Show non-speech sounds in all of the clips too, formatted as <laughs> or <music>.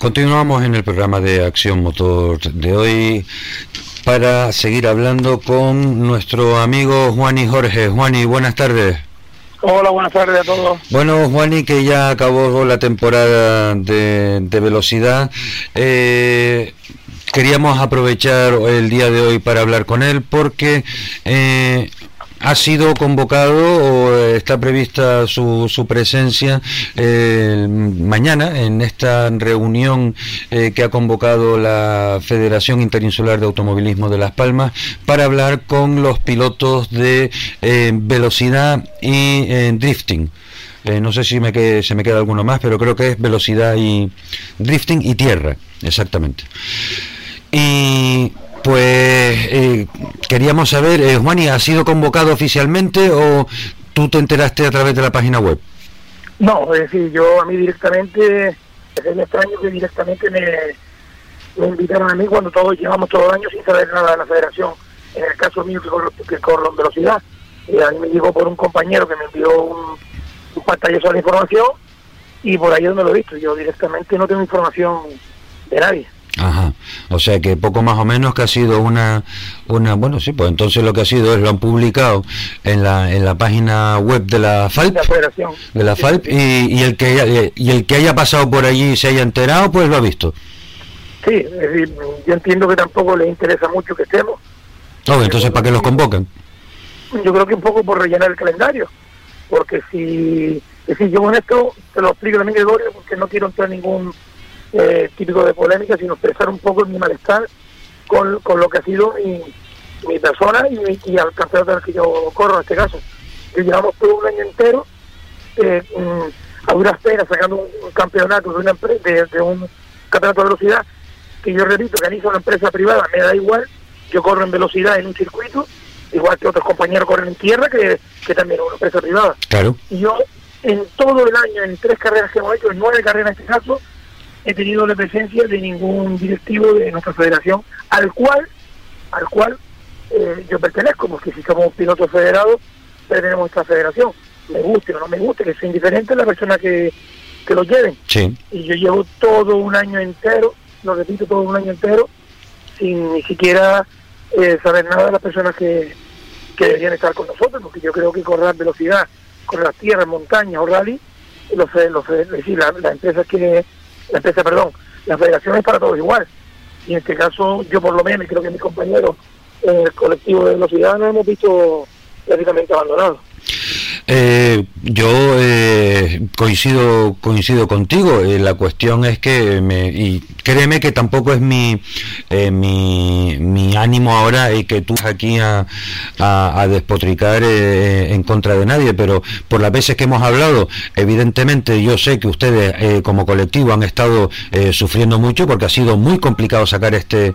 Continuamos en el programa de Acción Motor de hoy para seguir hablando con nuestro amigo Juani Jorge. Juani, buenas tardes. Hola, buenas tardes a todos. Bueno, Juani, que ya acabó la temporada de, velocidad. Eh, queríamos aprovechar el día de hoy para hablar con él porque eh, ha sido convocado o está prevista su, su presencia eh, mañana en esta reunión eh, que ha convocado la Federación Interinsular de Automovilismo de Las Palmas para hablar con los pilotos de eh, velocidad y drifting. no sé si me se me queda alguno más, pero creo que es velocidad y drifting y tierra, exactamente. Y pues eh, queríamos saber, eh, Juani, ¿ha sido convocado oficialmente o tú te enteraste a través de la página web? No, es decir, yo a mí directamente, es extraño que directamente me, invitaron a mí cuando todos llevamos todos los años sin saber nada de la federación. En el caso mío que corro, que corro velocidad, y a mí me llegó por un compañero que me envió un, un pantallazo de la información y por ahí donde lo he visto. Yo directamente no tengo información de nadie. Ajá. O sea que poco más o menos que ha sido una, una, bueno, sí, pues entonces lo que ha sido es lo han publicado en la, en la página web de la FALP, de la FALP y, y, el que y el que haya pasado por allí y se haya enterado, pues lo ha visto. Sí, es decir, yo entiendo que tampoco les interesa mucho que estemos. No, entonces ¿para qué los convocan? Yo creo que un poco por rellenar el calendario, porque si, si yo con esto te lo explico también Gregorio, porque no quiero entrar en ningún eh, típico de polémica, sino expresar un poco mi malestar con, con lo que ha sido mi, mi persona y, al campeonato del que yo corro en este caso. Que llevamos todo un año entero eh, mm, a duras penas sacando un, campeonato de una de, de, un campeonato de velocidad que yo repito que hizo una empresa privada, me da igual, yo corro en velocidad en un circuito, igual que otros compañeros corren en tierra, que, que también es una empresa privada. Claro. Y yo en todo el año, en tres carreras que hemos hecho, en nueve carreras en este caso, he tenido la presencia de ningún directivo de nuestra federación, al cual, al cual eh, yo pertenezco, porque si somos pilotos federados, pertenecemos a esta federación. Me guste o no me guste, que sea indiferente la persona que, que lo lleven. Y yo llevo todo un año entero, lo repito, todo un año entero, sin ni siquiera eh, saber nada de las personas que, que deberían estar con nosotros, porque yo creo que correr velocidad, con las tierras, montañas o rally, los, los, decir, las empresas que la empresa, perdón, la federación es para todos igual. Y en este caso, yo por lo menos, y creo que mis compañeros en el colectivo de velocidad nos hemos visto prácticamente abandonados. Eh, yo eh, coincido coincido contigo. Eh, la cuestión es que me, y créeme que tampoco es mi eh, mi, ánimo ahora y que tú aquí a, a, despotricar en contra de nadie, pero por las veces que hemos hablado, evidentemente yo sé que ustedes como colectivo han estado sufriendo mucho porque ha sido muy complicado sacar este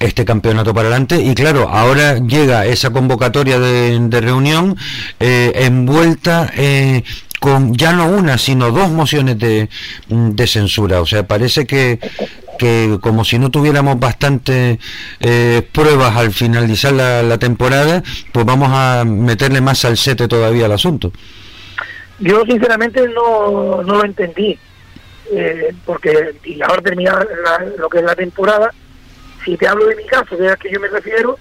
este campeonato para adelante y claro, ahora llega esa convocatoria de, reunión eh, envuelta eh, con ya no una, sino dos mociones de, de censura. O sea, parece que, que como si no tuviéramos bastantes eh, pruebas al finalizar la, temporada, pues vamos a meterle más al sete todavía al asunto. Yo sinceramente no, no lo entendí, porque y ahora terminar lo que es la temporada, si te hablo de mi caso, de a que yo me refiero,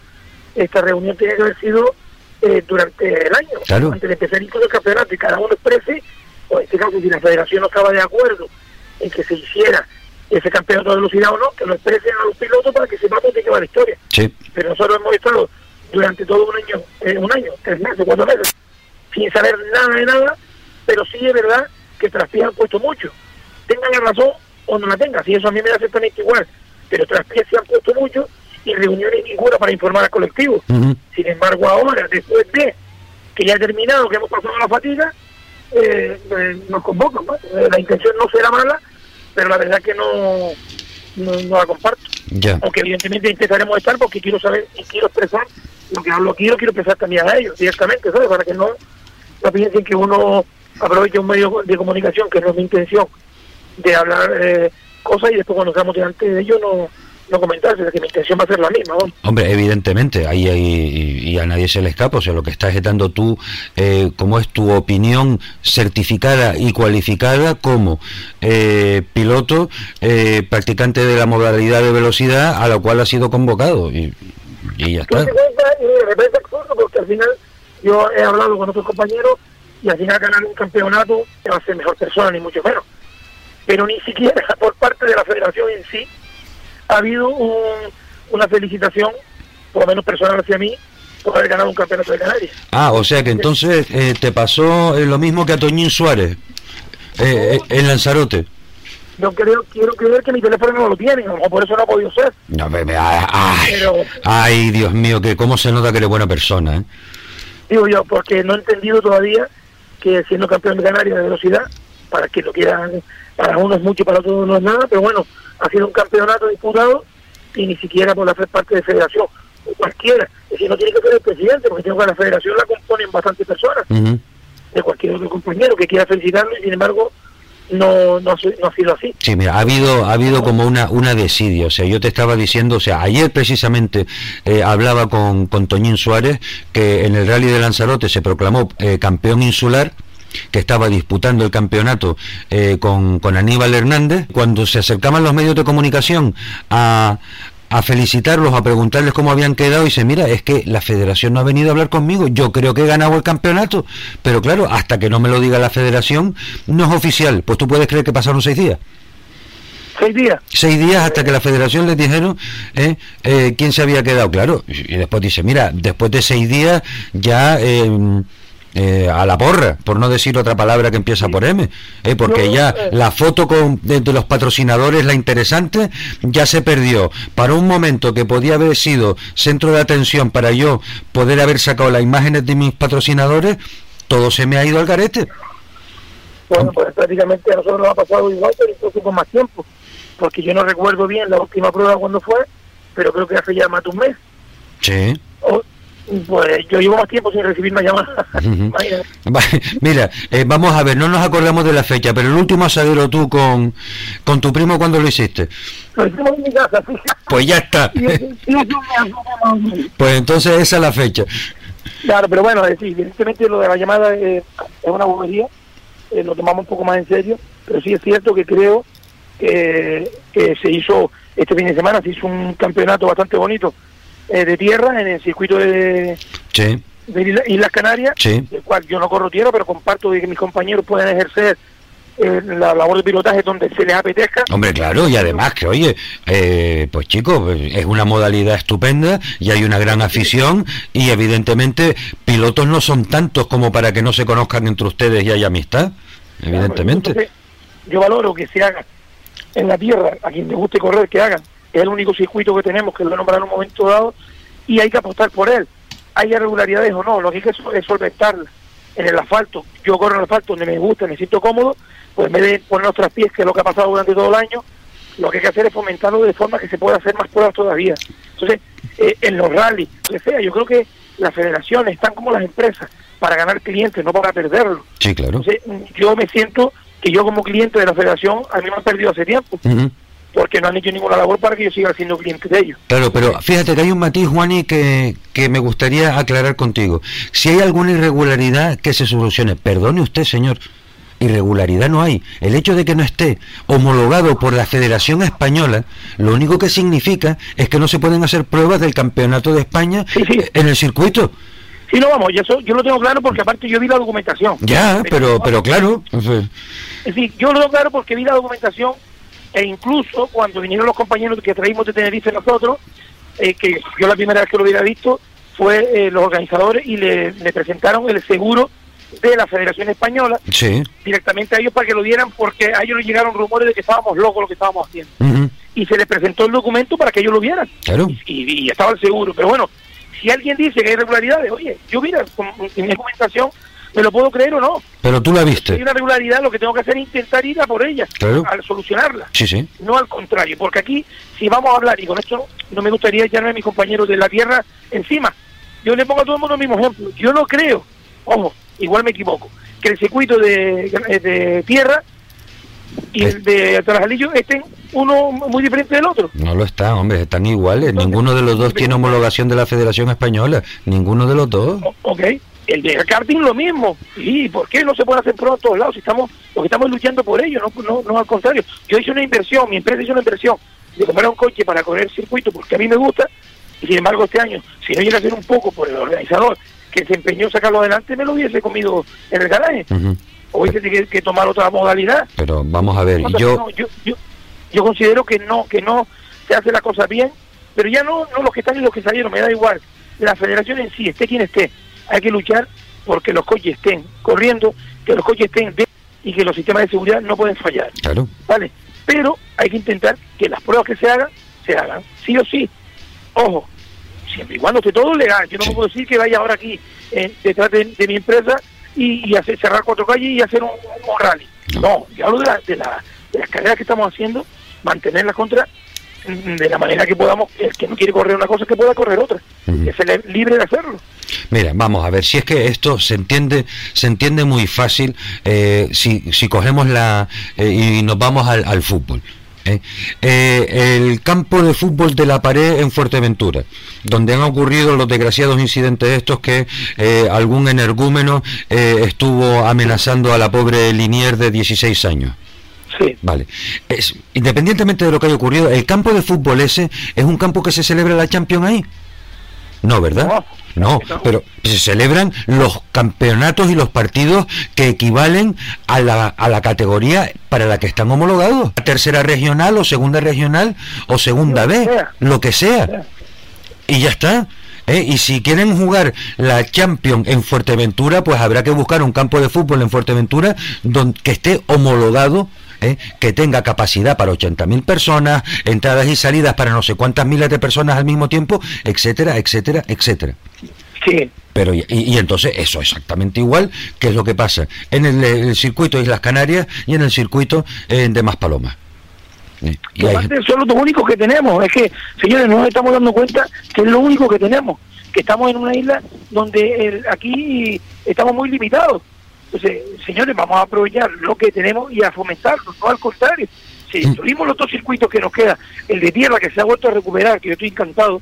esta reunión tiene que haber sido eh, durante el año, antes de empezar incluso el campeonato, y cada uno exprese, o en este caso, si la federación no estaba de acuerdo en que se hiciera ese campeonato de velocidad o no, que lo expresen a los pilotos para que sepamos de qué va la historia. Pero nosotros hemos estado durante todo un año, eh, un año, tres meses, cuatro meses, sin saber nada de nada, pero sí es verdad que Traspié han puesto mucho. Tengan la razón o no la tengan, si eso a mí me da exactamente igual pero otras piezas se han puesto mucho y reuniones ninguna para informar al colectivo. Sin embargo, ahora, después de que ya ha terminado, que hemos pasado la fatiga, eh, eh, nos convocan. Eh, la intención no será mala, pero la verdad que no, no, la comparto. Aunque evidentemente intentaremos estar porque quiero saber y quiero expresar lo que hablo quiero, quiero expresar también a ellos directamente, ¿sabes? Para que no, no piensen que uno aproveche un medio de comunicación, que no es mi intención, de hablar cosas y después cuando estamos delante de ellos no, no comentarse, de que mi intención va a ser la misma. Hombre, evidentemente, ahí, y a nadie se le escapa, o sea, lo que estás dando tú, eh, como es tu opinión certificada y cualificada como eh, piloto, eh, practicante de la modalidad de velocidad a la cual ha sido convocado. Y, ya está. Y parece absurdo porque al final yo he hablado con otros compañeros y al final ganar un campeonato va a ser mejor persona, ni mucho menos. Pero ni siquiera <laughs> por parte de la federación en sí ha habido una felicitación, por lo menos personal hacia mí, por haber ganado un campeonato de Canarias. Ah, o sea que entonces eh, te pasó eh, lo mismo que a Toñín Suárez eh, en Lanzarote. Yo creo, quiero creer que mi teléfono no lo tiene, o por eso no ha podido ser. No, me, ay, ay, Dios mío, que cómo se nota que eres buena persona. Digo yo, porque no he entendido todavía que siendo campeón de Canarias de velocidad, para que lo quieran, para uno es mucho, para otros no es nada, pero bueno, ha sido un campeonato disputado y ni siquiera por la parte de federación, o cualquiera, es decir, no tiene que ser el presidente, porque tengo que la federación la componen bastantes personas, de cualquier otro compañero que quiera felicitarlo y sin embargo no, no, no, ha sido así. Sí, mira, ha habido, ha habido como una, una desidia. O sea, yo te estaba diciendo, o sea, ayer precisamente eh, hablaba con, con Toñín Suárez que en el Rally de Lanzarote se proclamó eh, campeón insular que estaba disputando el campeonato eh, con, con Aníbal Hernández, cuando se acercaban los medios de comunicación a, a felicitarlos, a preguntarles cómo habían quedado y dice, mira, es que la federación no ha venido a hablar conmigo, yo creo que he ganado el campeonato, pero claro, hasta que no me lo diga la federación, no es oficial, pues tú puedes creer que pasaron seis días. Seis días. Seis días hasta que la federación les dijeron eh, eh, quién se había quedado, claro. Y después dice, mira, después de seis días ya... Eh, eh, a la porra, por no decir otra palabra que empieza por M, eh, porque ya eh. la foto con, de, los patrocinadores, la interesante, ya se perdió. Para un momento que podía haber sido centro de atención para yo poder haber sacado las imágenes de mis patrocinadores, todo se me ha ido al garete. Bueno, pues prácticamente a nosotros nos ha pasado igual, pero incluso con más tiempo, porque yo no recuerdo bien la última prueba cuando fue, pero creo que hace ya más de un mes. Sí. Pues yo llevo más tiempo sin recibir una llamada. <laughs> Mira, eh, vamos a ver, no nos acordamos de la fecha, pero el último asadero tú con, con tu primo, ¿cuándo lo hiciste? Lo hicimos en mi casa, sí. Pues ya está. <laughs> pues entonces esa es la fecha. Claro, pero bueno, sí, evidentemente lo de la llamada es una bobería, eh, lo tomamos un poco más en serio, pero sí es cierto que creo que, que se hizo, este fin de semana se hizo un campeonato bastante bonito eh, de tierra en el circuito de, de Islas Canarias, el cual yo no corro tierra, pero comparto de que mis compañeros pueden ejercer eh, la labor de pilotaje donde se les apetezca. Hombre, claro, y además que, oye, eh, pues chicos, es una modalidad estupenda y hay una gran afición y evidentemente pilotos no son tantos como para que no se conozcan entre ustedes y haya amistad, evidentemente. yo valoro que se haga en la tierra, a quien le guste correr, que hagan es el único circuito que tenemos que lo nombrar en un momento dado y hay que apostar por él. Hay irregularidades o no, lo que hay que es solventarlas en el asfalto. Yo corro en el asfalto donde me gusta, me siento cómodo, pues en vez de poner los pies, que es lo que ha pasado durante todo el año, lo que hay que hacer es fomentarlo de forma que se pueda hacer más pruebas todavía. Entonces, eh, en los rallies, que sea, yo creo que las federaciones están como las empresas para ganar clientes, no para perderlos. Sí, claro. Entonces, yo me siento que yo como cliente de la federación, a mí me han perdido hace tiempo porque no han hecho ninguna labor para que yo siga siendo cliente de ellos. Claro, pero fíjate que hay un matiz, Juani, que, que me gustaría aclarar contigo. Si hay alguna irregularidad, que se solucione. Perdone usted, señor. Irregularidad no hay. El hecho de que no esté homologado por la Federación Española, lo único que significa es que no se pueden hacer pruebas del Campeonato de España en el circuito. Sí, no, vamos, eso yo lo tengo claro porque aparte yo vi la documentación. Ya, pero, pero claro. Es decir, yo lo tengo claro porque vi la documentación e incluso cuando vinieron los compañeros que traímos de Tenerife nosotros, eh, que yo la primera vez que lo hubiera visto fue eh, los organizadores y le, presentaron el seguro de la Federación Española directamente a ellos para que lo dieran porque a ellos les llegaron rumores de que estábamos locos lo que estábamos haciendo. Y se les presentó el documento para que ellos lo vieran. Y, estaba el seguro. Pero bueno, si alguien dice que hay irregularidades, oye, yo mira, en mi documentación me lo puedo creer o no. Pero tú la viste. Si hay una regularidad, lo que tengo que hacer es intentar ir a por ella, al solucionarla. Sí, sí. No al contrario, porque aquí, si vamos a hablar, y con esto no me gustaría echarme a mis compañeros de la tierra encima, yo le pongo a todo el mundo el mismo ejemplo. Yo no creo, ojo, igual me equivoco, que el circuito de, de tierra y el de Tarajilillo estén uno muy diferente del otro. No lo están, hombre, están iguales. ninguno de los dos tiene homologación de la Federación Española. Ninguno de los dos. ok. El de karting lo mismo. ¿Y por qué no se puede hacer pruebas a todos lados? Si estamos, porque estamos luchando por ello, no, no, no al contrario. Yo hice una inversión, mi empresa hizo una inversión de comprar un coche para correr el circuito porque a mí me gusta. Y sin embargo, este año, si no llega a ser un poco por el organizador que se empeñó a sacarlo adelante, me lo hubiese comido en el garaje. O hubiese que, que tomar otra modalidad. Pero vamos a ver, yo... yo... yo... considero que no, que no se hace la cosa bien, pero ya no, no los que están y los que salieron, me da igual. La federación en sí, esté quien esté, hay que luchar porque los coches estén corriendo, que los coches estén bien y que los sistemas de seguridad no pueden fallar. Claro. ¿Vale? Pero hay que intentar que las pruebas que se hagan, se hagan, sí o sí. Ojo, siempre y cuando esté todo legal. Yo no puedo decir que vaya ahora aquí eh, detrás de, mi empresa y, hacer cerrar cuatro calles y hacer un, rally. No. yo hablo de, la, de, la, de las carreras que estamos haciendo, mantenerlas contra de la manera que podamos, el que no quiere correr una cosa, que pueda correr otra, que se libre de hacerlo. Mira, vamos a ver, si es que esto se entiende, se entiende muy fácil eh, si, si cogemos la eh, y nos vamos al, al fútbol. ¿eh? el campo de fútbol de la pared en Fuerteventura, donde han ocurrido los desgraciados incidentes estos que algún energúmeno estuvo amenazando a la pobre Linier de 16 años. Sí. Vale. Es, independientemente de lo que haya ocurrido, ¿el campo de fútbol ese es un campo que se celebra la Champions ahí? No, ¿verdad? No, pero se celebran los campeonatos y los partidos que equivalen a la, a la categoría para la que están homologados. Tercera regional o segunda regional o segunda B, lo que sea. Y ya está. ¿eh? Y si quieren jugar la Champions en Fuerteventura, pues habrá que buscar un campo de fútbol en Fuerteventura donde, que esté homologado ¿eh? que tenga capacidad para 80.000 personas, entradas y salidas para no sé cuántas miles de personas al mismo tiempo, etcétera, etcétera, etcétera. Sí. Pero y, entonces eso exactamente igual que es lo que pasa en el, circuito de Islas Canarias y en el circuito eh, de Maspalomas. ¿Eh? Y aparte son los únicos que tenemos, es que, señores, no nos estamos dando cuenta que es lo único que tenemos, que estamos en una isla donde aquí estamos muy limitados. Entonces, señores, vamos a aprovechar lo que tenemos y a fomentarlo, no al contrario. Si mm. tuvimos los dos circuitos que nos queda, el de tierra que se ha vuelto a recuperar, que yo estoy encantado.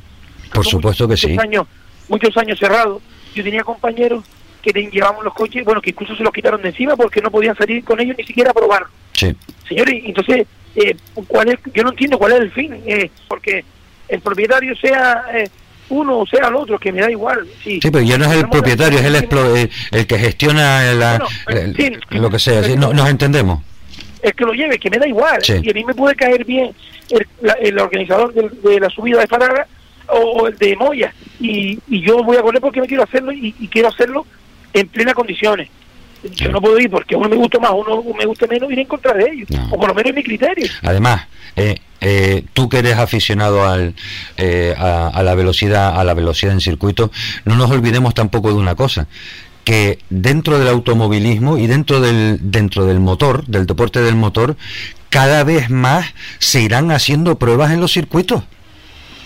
Por supuesto que sí. Años, muchos años cerrados. Yo tenía compañeros que llevamos los coches, bueno, que incluso se los quitaron de encima porque no podían salir con ellos ni siquiera a probar. Sí. Señores, entonces, eh, ¿cuál es? yo no entiendo cuál es el fin, eh, porque el propietario sea... Eh, uno o sea el otro, que me da igual. Sí, pero ya no es el propietario, es el, eh, el que gestiona la, lo que sea. no, nos entendemos. El que lo lleve, que me da igual. Y a mí me puede caer bien el, el organizador de, la subida de Faraga o, el de Moya. Y, y yo voy a correr porque me quiero hacerlo y, quiero hacerlo en plenas condiciones. Yo no puedo ir porque uno me gusta más, uno me gusta menos, ir en contra de ellos. O por lo menos es mi criterio. Además, eh, eh, tú que eres aficionado al, eh, a, la velocidad, a la velocidad en circuito, no nos olvidemos tampoco de una cosa que dentro del automovilismo y dentro del dentro del motor, del deporte del motor, cada vez más se irán haciendo pruebas en los circuitos.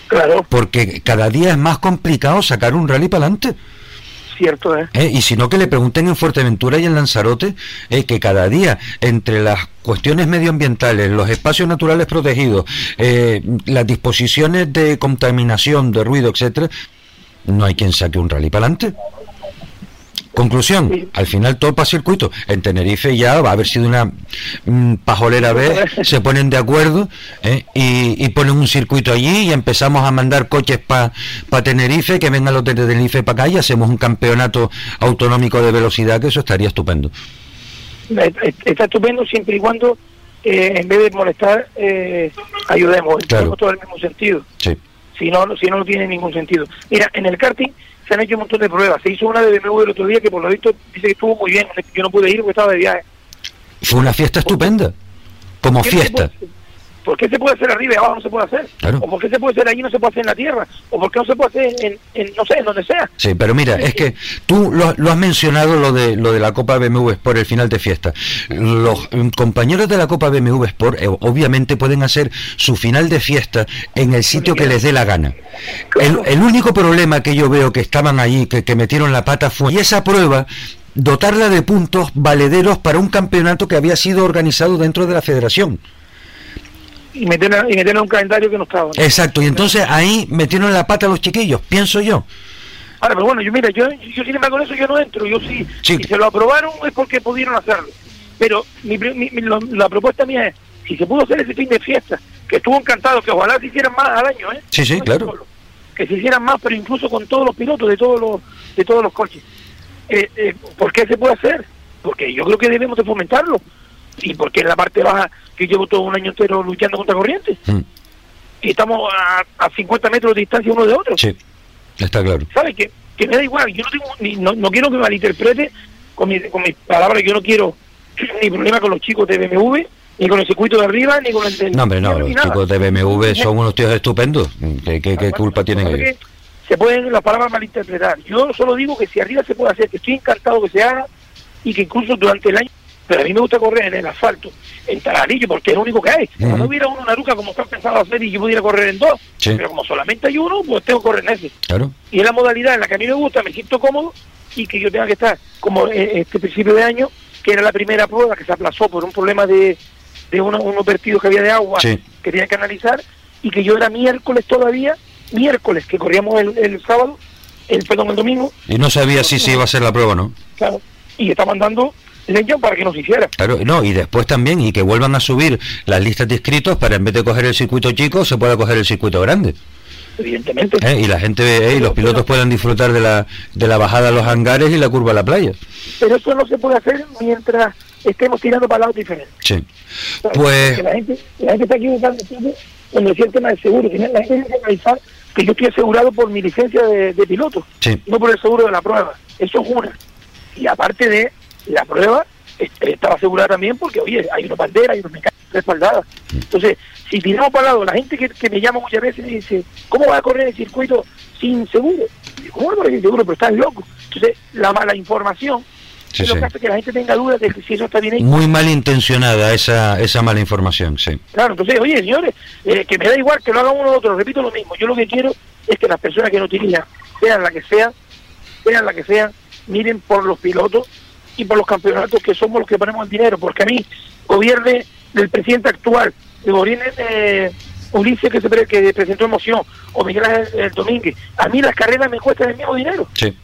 Claro. Porque cada día es más complicado sacar un rally para adelante cierto ¿eh? ¿Eh? Y si no, que le pregunten en Fuerteventura y en Lanzarote, eh, que cada día, entre las cuestiones medioambientales, los espacios naturales protegidos, eh, las disposiciones de contaminación, de ruido, etcétera, no hay quien saque un rally para adelante. Conclusión, al final todo para circuito. En Tenerife ya va a haber sido una mm, pajolera vez, <laughs> se ponen de acuerdo ¿eh? y, ponen un circuito allí y empezamos a mandar coches para pa Tenerife, que vengan los de Tenerife para acá y hacemos un campeonato autonómico de velocidad, que eso estaría estupendo. Está estupendo siempre y cuando eh, en vez de molestar, eh, ayudemos, claro. todo el mismo sentido. Sí. Si no, si no, no tiene ningún sentido. Mira, en el karting se han hecho un montón de pruebas. Se hizo una de BMW el otro día que por lo visto dice que estuvo muy bien. Yo no pude ir porque estaba de viaje. Fue una fiesta estupenda, como fiesta. ¿Por qué se puede hacer arriba y abajo no se puede hacer? ¿O por qué se puede hacer allí y no se puede hacer en la tierra? ¿O por qué no se puede hacer en, no sé, en donde sea? Sí, pero mira, es que tú lo, has mencionado lo de lo de la Copa BMW Sport, el final de fiesta. Los mm, compañeros de la Copa BMW Sport eh, obviamente pueden hacer su final de fiesta en el sitio que les dé la gana. El, único problema que yo veo que estaban allí, que, que metieron la pata fue, y esa prueba dotarla de puntos valederos para un campeonato que había sido organizado dentro de la federación. Y metieron, y metieron un calendario que no estaba. ¿no? Exacto, y entonces ahí metieron la pata a los chiquillos, pienso yo. Ahora, pero bueno, yo mira, yo, yo sin embargo con eso yo no entro, yo sí, Sí. si se lo aprobaron es porque pudieron hacerlo. Pero mi, mi- mi- lo- la propuesta mía es, si se pudo hacer ese fin de fiesta, que estuvo encantado, que ojalá se hicieran más al año, ¿eh? Sí, sí, No claro. solo. Que se hicieran más, pero incluso con todos los pilotos de todos los de todos los coches. Eh, eh, ¿Por qué se puede hacer? Porque yo creo que debemos de fomentarlo. Y porque en la parte baja, que llevo todo un año entero luchando contra corriente, Mm, y estamos a, a 50 metros de distancia uno de otro. Sí, está claro. ¿sabes? Que, que me da igual, yo no tengo, ni, no, no quiero que me malinterprete con, mi- con mis palabras, yo no quiero <clears throat> ni problema con los chicos de BMW, ni con el circuito de arriba, ni con el. No, hombre, no, los nada. chicos de BMW son unos tíos estupendos. ¿Qué, qué- qué culpa tienen ellos? es Se pueden las palabras malinterpretar. Yo solo digo que si arriba se puede hacer, que estoy encantado que se haga y que incluso durante el año, pero a mí me gusta correr en el asfalto, en Tararillo, porque es lo único que hay. Ujú. no hubiera uno Naruca como están pensado hacer y yo pudiera correr en dos, Sí. pero como solamente hay uno, pues tengo que correr en ese. Claro. y es la modalidad en la que a mí me gusta, me siento cómodo y que yo tenga que estar como eh, este principio de año, que era la primera prueba que se aplazó por un problema de, de uno- unos vertidos que había de agua Sí. que tenía que analizar y que yo era miércoles todavía, miércoles que corríamos el, el sábado, el perdón, el domingo, Y no sabía si se iba a hacer la prueba, ¿no? claro, y estaban dando para que nos hiciera. Claro, no, y después también, y que vuelvan a subir las listas de inscritos para en vez de coger el circuito chico, se pueda coger el circuito grande. Evidentemente. ¿eh? Y la gente ve, ¿eh? y los pilotos puedan disfrutar de la, de la bajada a los hangares y la curva a la playa. Pero eso no se puede hacer mientras estemos tirando para lados diferentes. Sí. Pues- Porque la gente, la gente está equivocando cuando decía el tema del seguro. La gente tiene que analizar que yo estoy asegurado por mi licencia de, de piloto, Sí. no por el seguro de la prueba. Eso es una. Y aparte de la prueba, este, estaba asegurada también porque, oye, hay una bandera, hay unos mecánicos respaldadas. Entonces, si tiramos para lado, la gente que, que me llama muchas veces me dice, ¿cómo vas a correr el circuito sin seguro? Digo, ¿Cómo no correr sin seguro? Pero estás loco. Entonces, la mala información Sí, es lo sí. que hace que la gente tenga dudas de si eso está bien hecho. Muy malintencionada esa, esa mala información, sí. Claro, entonces, oye, señores, eh, que me da igual que lo haga uno u otro, repito lo mismo. Yo lo que quiero es que las personas que no utilizan, sean la que sean, sean la que sean, miren por los pilotos y por los campeonatos que somos los que ponemos el dinero, porque a mí, gobierne del presidente actual, de gobierne eh, Ulises que se pre- que presentó emoción, o Miguel Ángel eh, Domínguez, a mí las carreras me cuestan el mismo dinero Sí.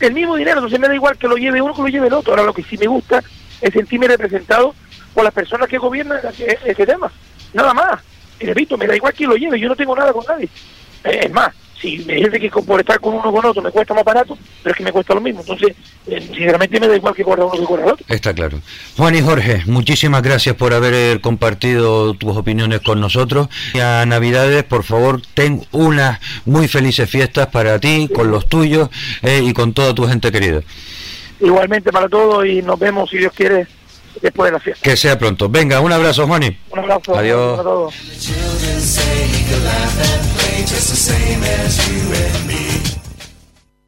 el mismo dinero, entonces me da igual que lo lleve uno que lo lleve el otro. Ahora lo que sí me gusta es sentirme representado por las personas que gobiernan ese tema. Nada más. Y repito, me da igual quién lo lleve, yo no tengo nada con nadie. Eh, es más, si me dice que por estar con uno o con otro me cuesta más barato, pero es que me cuesta lo mismo. Entonces, eh, sinceramente me da igual que corra uno que corra el otro. Está claro. Juan y Jorge, muchísimas gracias por haber eh, compartido tus opiniones con nosotros. Y a Navidades, por favor, ten unas muy felices fiestas para ti, con los tuyos eh, y con toda tu gente querida. Igualmente para todos y nos vemos, si Dios quiere, después de la fiesta. Que sea pronto. Venga, un abrazo, Juani. Un abrazo Adiós. para todos. just the same as you and me.